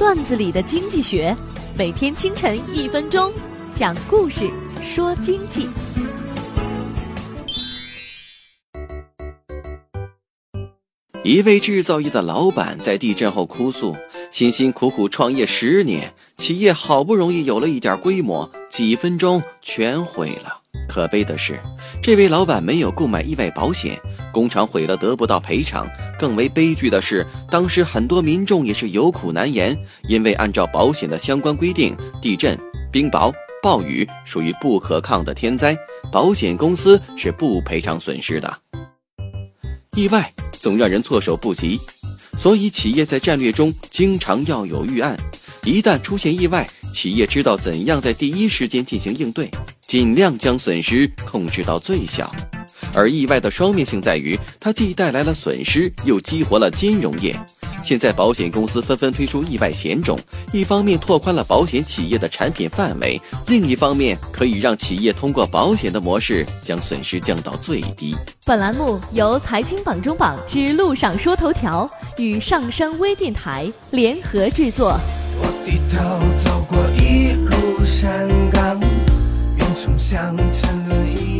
段子里的经济学，每天清晨一分钟，讲故事说经济。一位制造业的老板在地震后哭诉：辛辛苦苦创业十年，企业好不容易有了一点规模，几分钟全毁了。可悲的是，这位老板没有购买意外保险，工厂毁了得不到赔偿。更为悲剧的是，当时很多民众也是有苦难言，因为按照保险的相关规定，地震、冰雹、暴雨属于不可抗的天灾，保险公司是不赔偿损失的。意外。总让人措手不及，所以企业在战略中经常要有预案。一旦出现意外，企业知道怎样在第一时间进行应对，尽量将损失控制到最小。而意外的双面性在于，它既带来了损失，又激活了金融业。现在保险公司纷纷推出意外险种，一方面拓宽了保险企业的产品范围，另一方面可以让企业通过保险的模式将损失降到最低。本栏目由财经榜中榜之路上说头条与上升微电台联合制作。我低头走过一路山岗，冲向沉沦一